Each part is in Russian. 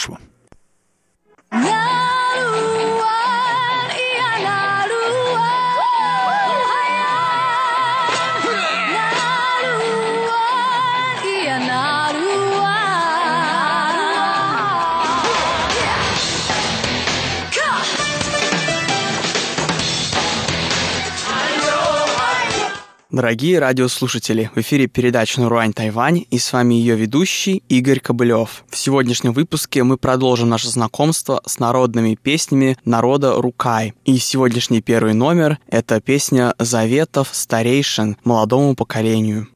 Joshua. Дорогие радиослушатели, в эфире передача «Наруань Тайвань» и с вами ее ведущий Игорь Кобылев. В сегодняшнем выпуске мы продолжим наше знакомство с народными песнями народа Рукай. И сегодняшний первый номер – это песня заветов старейшин молодому поколению.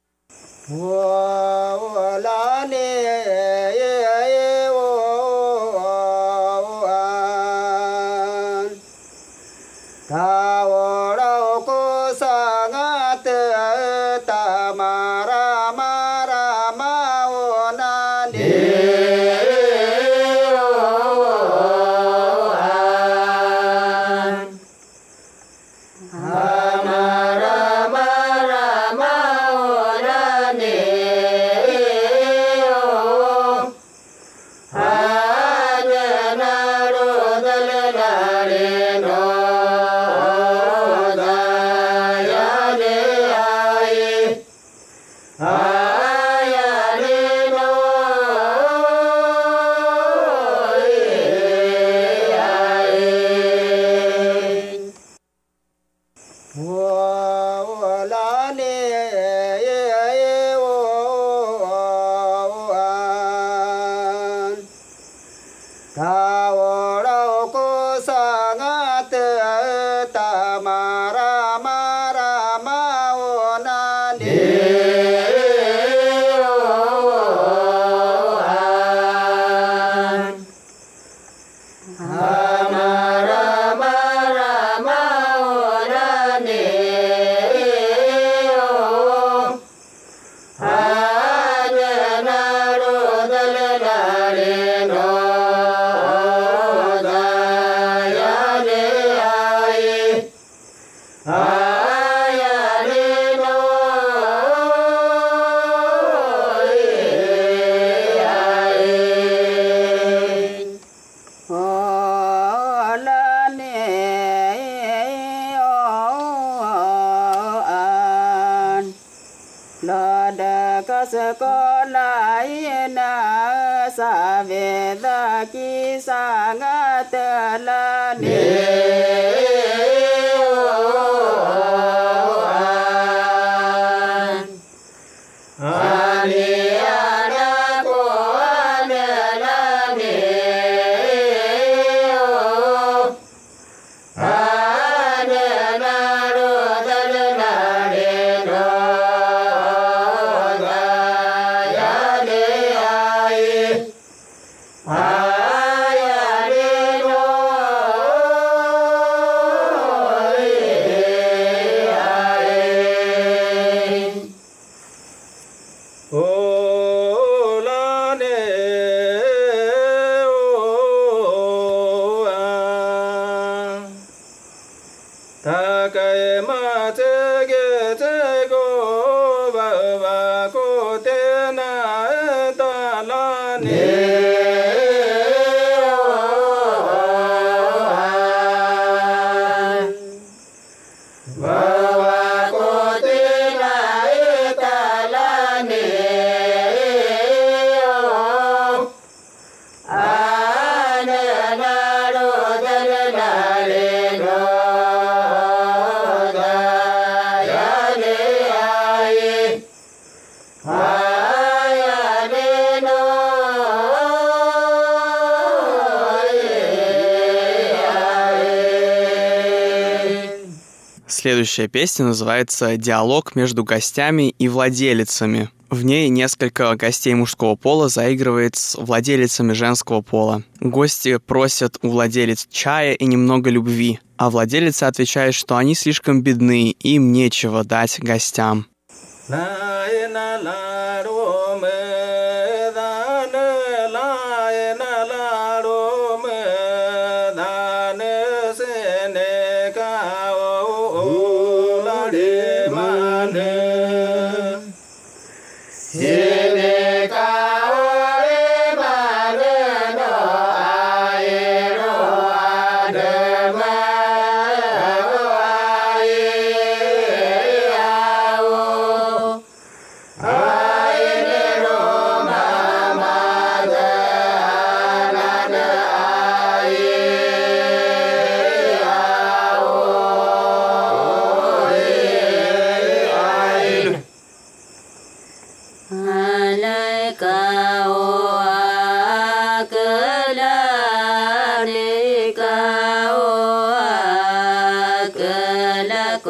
Yeah. Следующая песня называется «Диалог между гостями и владелицами». В ней несколько гостей мужского пола заигрывает с владелицами женского пола. Гости просят у владелец чая и немного любви, а владелица отвечает, что они слишком бедны, им нечего дать гостям. No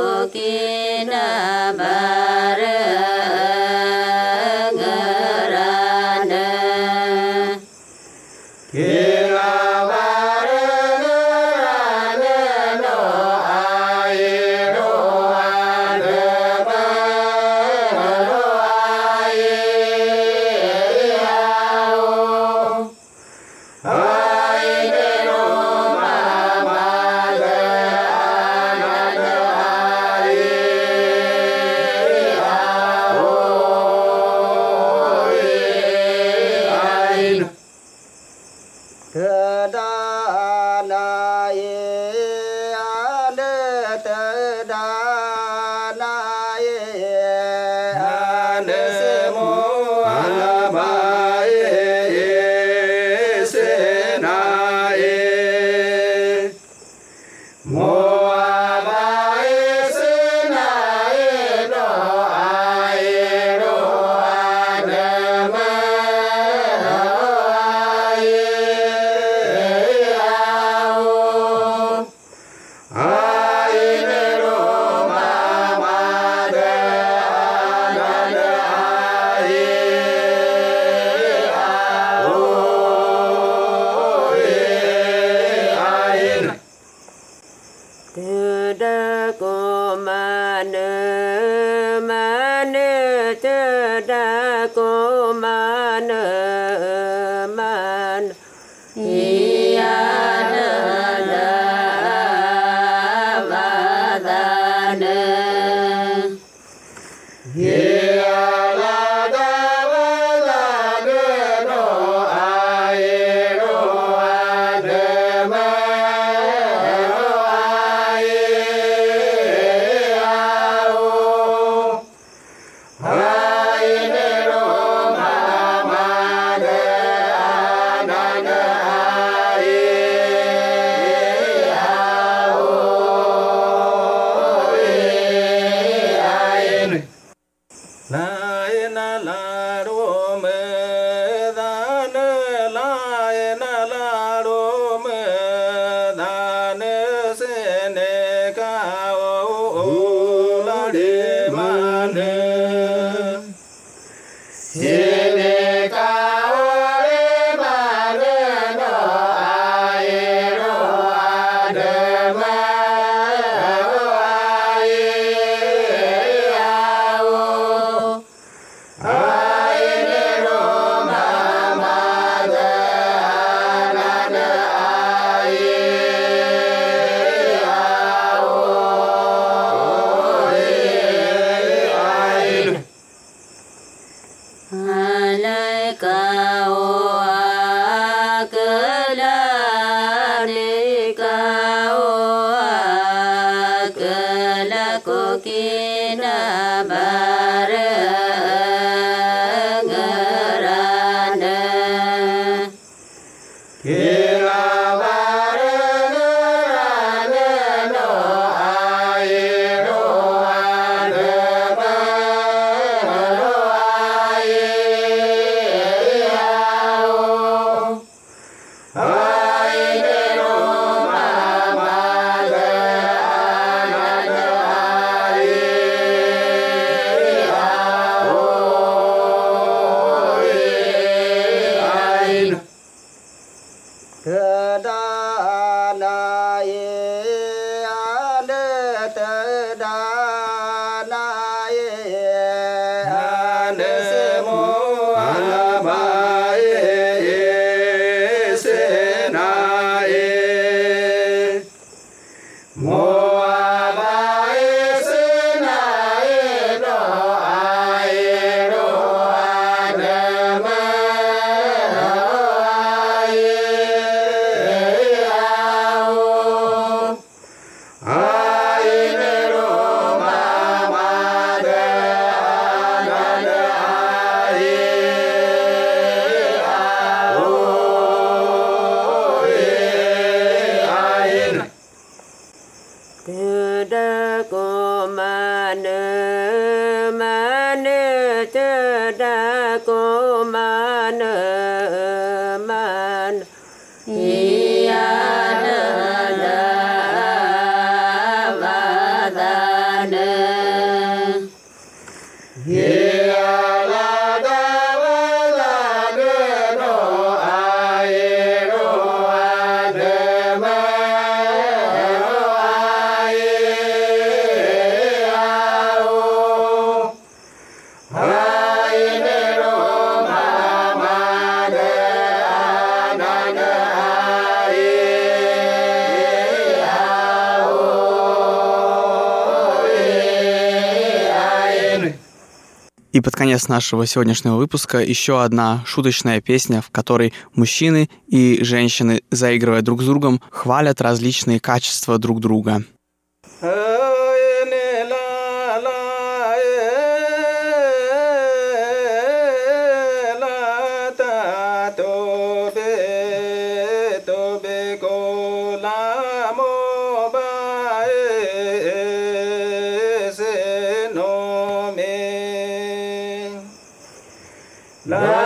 Bokina Bokina Namah Whoa. И под конец нашего сегодняшнего выпуска еще одна шуточная песня, в которой мужчины и женщины, заигрывая друг с другом, хвалят различные качества друг друга. La,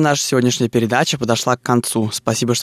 наша сегодняшняя передача подошла к концу. Спасибо